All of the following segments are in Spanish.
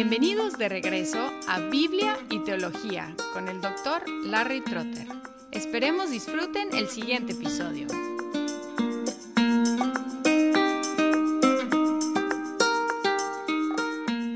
Bienvenidos de regreso a Biblia y Teología con el doctor Larry Trotter. Esperemos disfruten el siguiente episodio.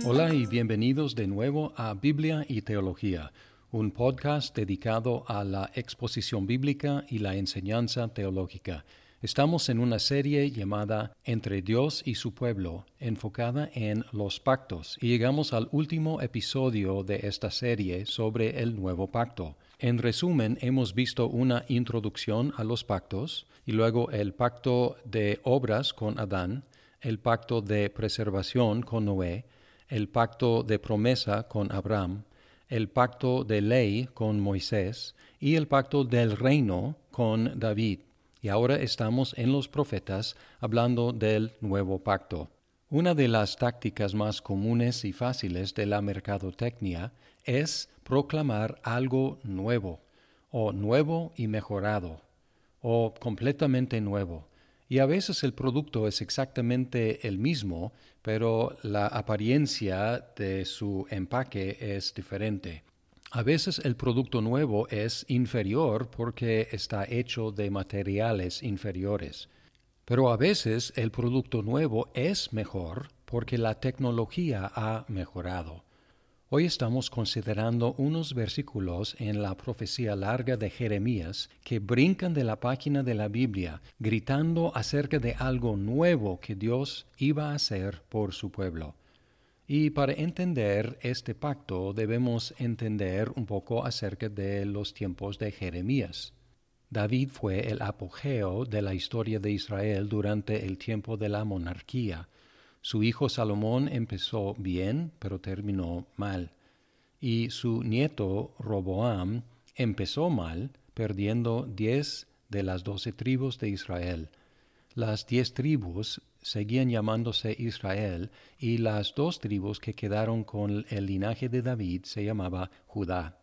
Hola y bienvenidos de nuevo a Biblia y Teología, un podcast dedicado a la exposición bíblica y la enseñanza teológica. Estamos en una serie llamada Entre Dios y su pueblo, enfocada en los pactos, y llegamos al último episodio de esta serie sobre el nuevo pacto. En resumen, hemos visto una introducción a los pactos, y luego el pacto de obras con Adán, el pacto de preservación con Noé, el pacto de promesa con Abraham, el pacto de ley con Moisés y el pacto del reino con David y ahora estamos en los profetas hablando del nuevo pacto. Una de las tácticas más comunes y fáciles de la mercadotecnia es proclamar algo nuevo, o nuevo y mejorado, o completamente nuevo. Y a veces el producto es exactamente el mismo, pero la apariencia de su empaque es diferente. A veces el producto nuevo es inferior porque está hecho de materiales inferiores, pero a veces el producto nuevo es mejor porque la tecnología ha mejorado. Hoy estamos considerando unos versículos en la profecía larga de Jeremías que brincan de la página de la Biblia gritando acerca de algo nuevo que Dios iba a hacer por su pueblo. Y para entender este pacto debemos entender un poco acerca de los tiempos de Jeremías. David fue el apogeo de la historia de Israel durante el tiempo de la monarquía. Su hijo Salomón empezó bien, pero terminó mal. Y su nieto Roboam empezó mal, perdiendo diez de las doce tribus de Israel. Las diez tribus seguían llamándose Israel y las dos tribus que quedaron con el linaje de David se llamaba Judá.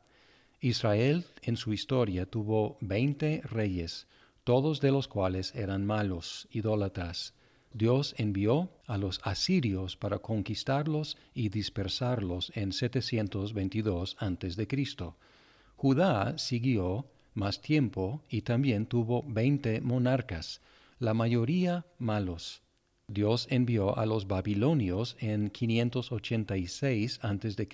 Israel en su historia tuvo veinte reyes, todos de los cuales eran malos, idólatras. Dios envió a los asirios para conquistarlos y dispersarlos en 722 a.C. Judá siguió más tiempo y también tuvo veinte monarcas, la mayoría malos. Dios envió a los babilonios en 586 a.C.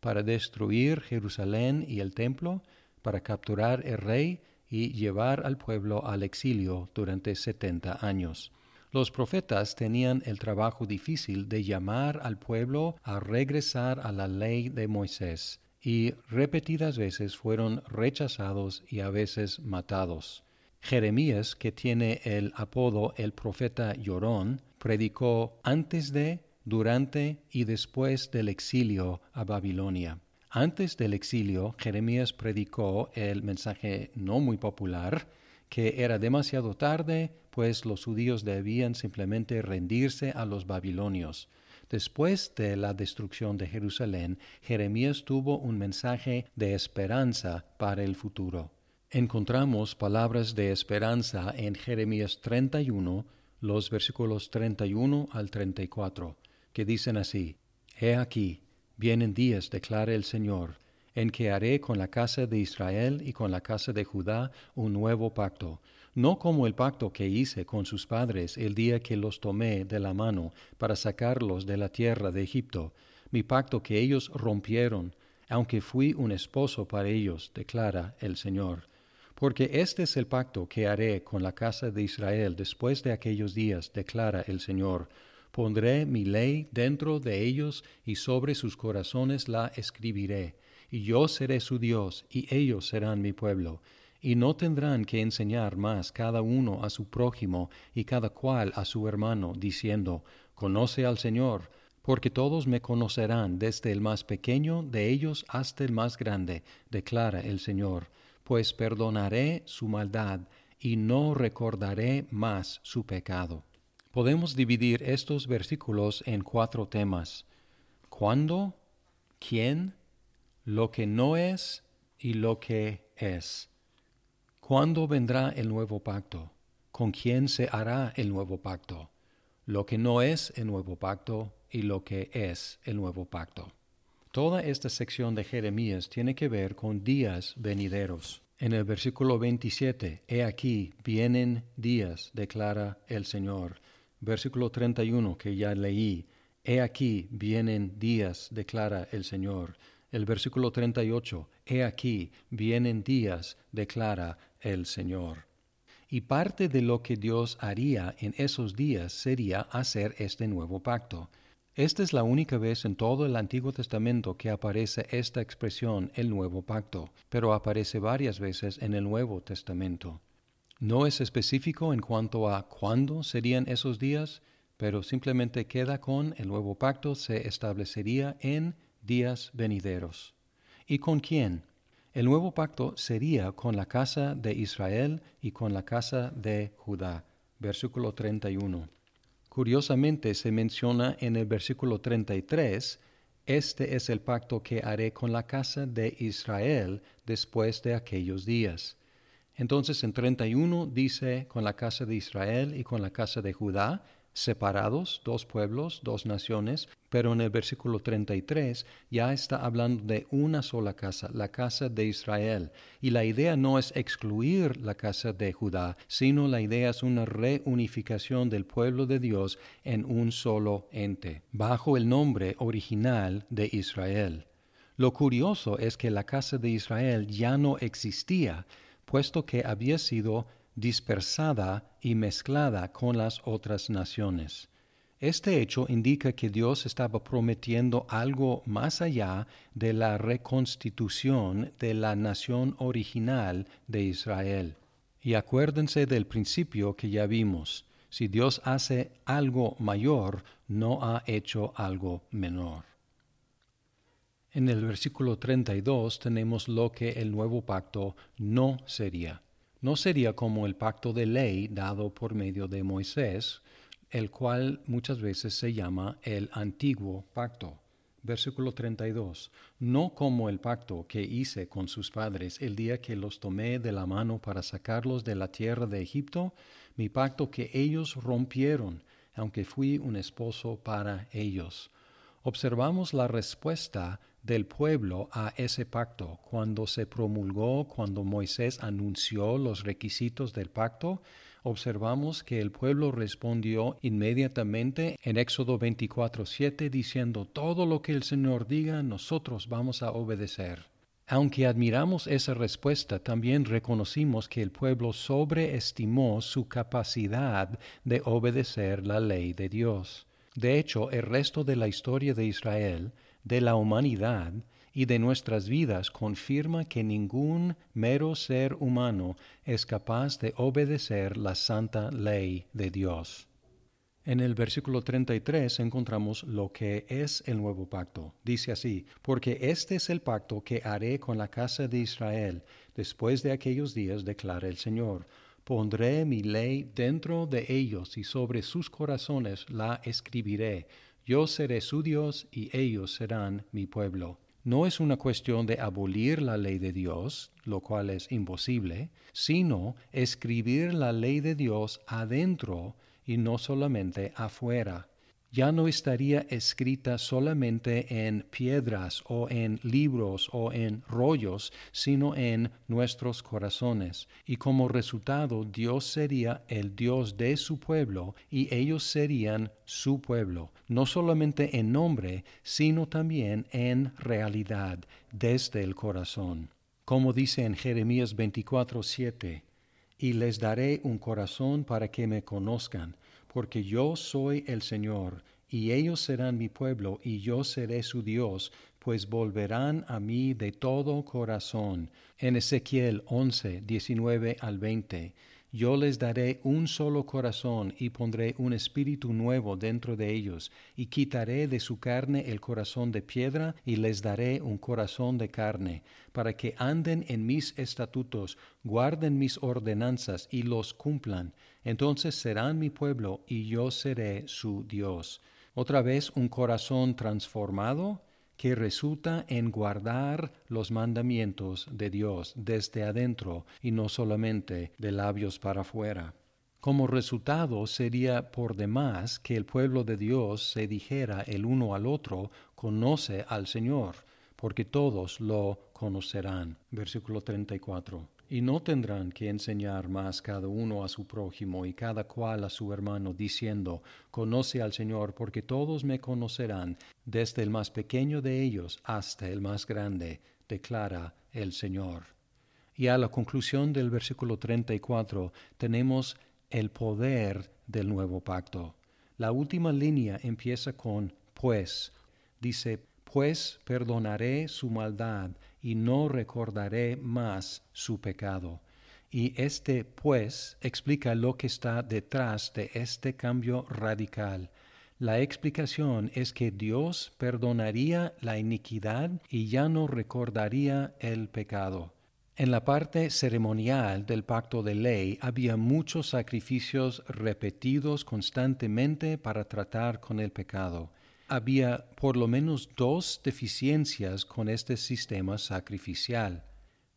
para destruir Jerusalén y el templo, para capturar el rey y llevar al pueblo al exilio durante setenta años. Los profetas tenían el trabajo difícil de llamar al pueblo a regresar a la ley de Moisés, y repetidas veces fueron rechazados y a veces matados. Jeremías, que tiene el apodo el profeta llorón, predicó antes de, durante y después del exilio a Babilonia. Antes del exilio, Jeremías predicó el mensaje no muy popular, que era demasiado tarde, pues los judíos debían simplemente rendirse a los babilonios. Después de la destrucción de Jerusalén, Jeremías tuvo un mensaje de esperanza para el futuro encontramos palabras de esperanza en Jeremías 31, los versículos 31 al 34, que dicen así, He aquí, vienen días, declara el Señor, en que haré con la casa de Israel y con la casa de Judá un nuevo pacto, no como el pacto que hice con sus padres el día que los tomé de la mano para sacarlos de la tierra de Egipto, mi pacto que ellos rompieron, aunque fui un esposo para ellos, declara el Señor porque este es el pacto que haré con la casa de Israel después de aquellos días, declara el Señor. Pondré mi ley dentro de ellos y sobre sus corazones la escribiré. Y yo seré su Dios, y ellos serán mi pueblo. Y no tendrán que enseñar más cada uno a su prójimo y cada cual a su hermano, diciendo, Conoce al Señor, porque todos me conocerán desde el más pequeño de ellos hasta el más grande, declara el Señor pues perdonaré su maldad y no recordaré más su pecado. Podemos dividir estos versículos en cuatro temas. ¿Cuándo? ¿Quién? Lo que no es y lo que es. ¿Cuándo vendrá el nuevo pacto? ¿Con quién se hará el nuevo pacto? Lo que no es el nuevo pacto y lo que es el nuevo pacto. Toda esta sección de Jeremías tiene que ver con días venideros. En el versículo 27, He aquí, vienen días, declara el Señor. Versículo 31 que ya leí, He aquí, vienen días, declara el Señor. El versículo 38, He aquí, vienen días, declara el Señor. Y parte de lo que Dios haría en esos días sería hacer este nuevo pacto. Esta es la única vez en todo el Antiguo Testamento que aparece esta expresión el nuevo pacto, pero aparece varias veces en el Nuevo Testamento. No es específico en cuanto a cuándo serían esos días, pero simplemente queda con el nuevo pacto se establecería en días venideros. ¿Y con quién? El nuevo pacto sería con la casa de Israel y con la casa de Judá. Versículo 31. Curiosamente se menciona en el versículo 33, Este es el pacto que haré con la casa de Israel después de aquellos días. Entonces en 31 dice con la casa de Israel y con la casa de Judá, separados, dos pueblos, dos naciones, pero en el versículo 33 ya está hablando de una sola casa, la casa de Israel. Y la idea no es excluir la casa de Judá, sino la idea es una reunificación del pueblo de Dios en un solo ente, bajo el nombre original de Israel. Lo curioso es que la casa de Israel ya no existía, puesto que había sido dispersada y mezclada con las otras naciones. Este hecho indica que Dios estaba prometiendo algo más allá de la reconstitución de la nación original de Israel. Y acuérdense del principio que ya vimos. Si Dios hace algo mayor, no ha hecho algo menor. En el versículo 32 tenemos lo que el nuevo pacto no sería no sería como el pacto de ley dado por medio de Moisés, el cual muchas veces se llama el antiguo pacto. Versículo 32. No como el pacto que hice con sus padres el día que los tomé de la mano para sacarlos de la tierra de Egipto, mi pacto que ellos rompieron, aunque fui un esposo para ellos. Observamos la respuesta del pueblo a ese pacto. Cuando se promulgó, cuando Moisés anunció los requisitos del pacto, observamos que el pueblo respondió inmediatamente en Éxodo 24:7 diciendo, todo lo que el Señor diga, nosotros vamos a obedecer. Aunque admiramos esa respuesta, también reconocimos que el pueblo sobreestimó su capacidad de obedecer la ley de Dios. De hecho, el resto de la historia de Israel de la humanidad y de nuestras vidas confirma que ningún mero ser humano es capaz de obedecer la santa ley de Dios. En el versículo 33 encontramos lo que es el nuevo pacto. Dice así, porque este es el pacto que haré con la casa de Israel después de aquellos días, declara el Señor. Pondré mi ley dentro de ellos y sobre sus corazones la escribiré yo seré su Dios y ellos serán mi pueblo. No es una cuestión de abolir la ley de Dios, lo cual es imposible, sino escribir la ley de Dios adentro y no solamente afuera ya no estaría escrita solamente en piedras o en libros o en rollos, sino en nuestros corazones. Y como resultado Dios sería el Dios de su pueblo y ellos serían su pueblo, no solamente en nombre, sino también en realidad, desde el corazón. Como dice en Jeremías 24:7, y les daré un corazón para que me conozcan porque yo soy el Señor, y ellos serán mi pueblo, y yo seré su Dios, pues volverán a mí de todo corazón. En Ezequiel 11, 19 al 20. Yo les daré un solo corazón y pondré un espíritu nuevo dentro de ellos, y quitaré de su carne el corazón de piedra y les daré un corazón de carne, para que anden en mis estatutos, guarden mis ordenanzas y los cumplan. Entonces serán mi pueblo y yo seré su Dios. Otra vez un corazón transformado que resulta en guardar los mandamientos de Dios desde adentro y no solamente de labios para afuera. Como resultado sería por demás que el pueblo de Dios se dijera el uno al otro, conoce al Señor, porque todos lo conocerán. Versículo 34 y no tendrán que enseñar más cada uno a su prójimo y cada cual a su hermano, diciendo, Conoce al Señor, porque todos me conocerán, desde el más pequeño de ellos hasta el más grande, declara el Señor. Y a la conclusión del versículo 34 tenemos el poder del nuevo pacto. La última línea empieza con pues. Dice, pues perdonaré su maldad y no recordaré más su pecado. Y este pues explica lo que está detrás de este cambio radical. La explicación es que Dios perdonaría la iniquidad y ya no recordaría el pecado. En la parte ceremonial del pacto de ley había muchos sacrificios repetidos constantemente para tratar con el pecado había por lo menos dos deficiencias con este sistema sacrificial.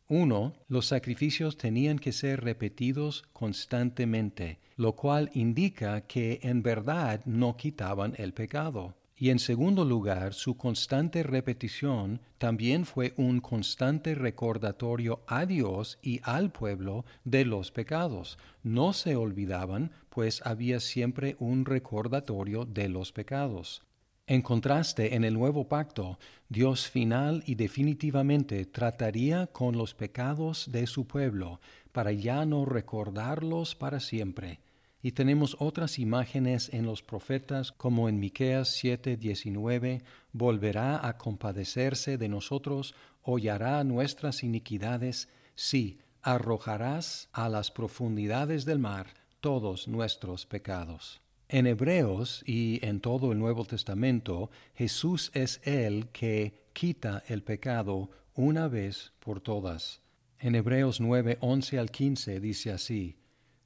Uno, los sacrificios tenían que ser repetidos constantemente, lo cual indica que en verdad no quitaban el pecado. Y en segundo lugar, su constante repetición también fue un constante recordatorio a Dios y al pueblo de los pecados. No se olvidaban, pues había siempre un recordatorio de los pecados. En contraste, en el nuevo pacto, Dios final y definitivamente trataría con los pecados de su pueblo para ya no recordarlos para siempre. Y tenemos otras imágenes en los profetas como en Miqueas 7:19, volverá a compadecerse de nosotros, hollará nuestras iniquidades, sí, arrojarás a las profundidades del mar todos nuestros pecados. En Hebreos y en todo el Nuevo Testamento, Jesús es el que quita el pecado una vez por todas. En Hebreos 9, 11 al 15 dice así,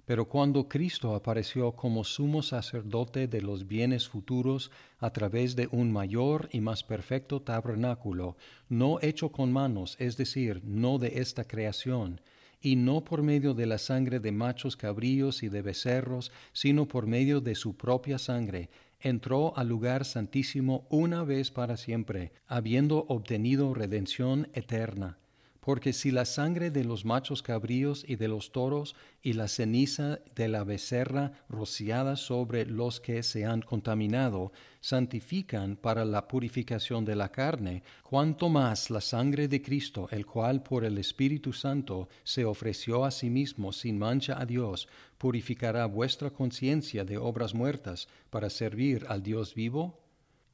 Pero cuando Cristo apareció como sumo sacerdote de los bienes futuros a través de un mayor y más perfecto tabernáculo, no hecho con manos, es decir, no de esta creación, y no por medio de la sangre de machos cabríos y de becerros, sino por medio de su propia sangre, entró al lugar santísimo una vez para siempre, habiendo obtenido redención eterna. Porque si la sangre de los machos cabríos y de los toros y la ceniza de la becerra rociada sobre los que se han contaminado santifican para la purificación de la carne, cuanto más la sangre de Cristo, el cual por el Espíritu Santo se ofreció a sí mismo sin mancha a Dios, purificará vuestra conciencia de obras muertas para servir al Dios vivo?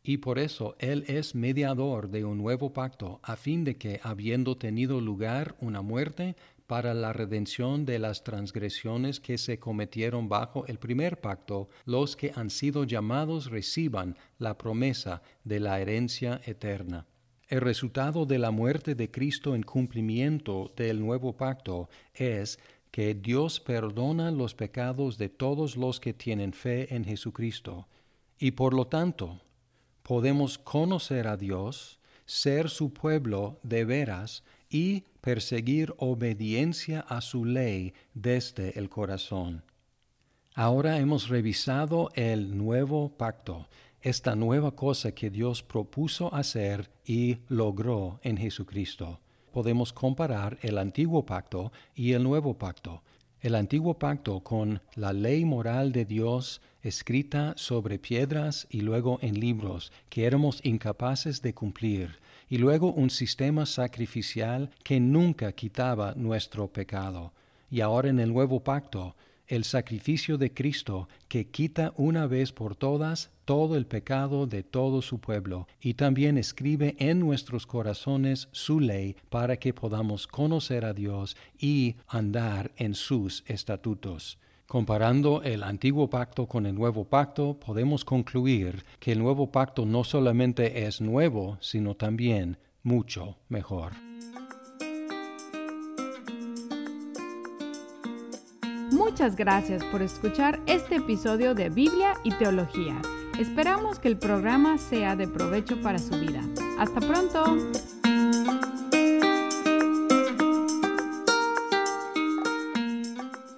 Y por eso Él es mediador de un nuevo pacto, a fin de que, habiendo tenido lugar una muerte para la redención de las transgresiones que se cometieron bajo el primer pacto, los que han sido llamados reciban la promesa de la herencia eterna. El resultado de la muerte de Cristo en cumplimiento del nuevo pacto es que Dios perdona los pecados de todos los que tienen fe en Jesucristo, y por lo tanto podemos conocer a Dios, ser su pueblo de veras y perseguir obediencia a su ley desde el corazón. Ahora hemos revisado el nuevo pacto, esta nueva cosa que Dios propuso hacer y logró en Jesucristo. Podemos comparar el antiguo pacto y el nuevo pacto, el antiguo pacto con la ley moral de Dios escrita sobre piedras y luego en libros que éramos incapaces de cumplir, y luego un sistema sacrificial que nunca quitaba nuestro pecado. Y ahora en el nuevo pacto el sacrificio de Cristo que quita una vez por todas todo el pecado de todo su pueblo y también escribe en nuestros corazones su ley para que podamos conocer a Dios y andar en sus estatutos. Comparando el antiguo pacto con el nuevo pacto, podemos concluir que el nuevo pacto no solamente es nuevo, sino también mucho mejor. Muchas gracias por escuchar este episodio de Biblia y Teología. Esperamos que el programa sea de provecho para su vida. Hasta pronto.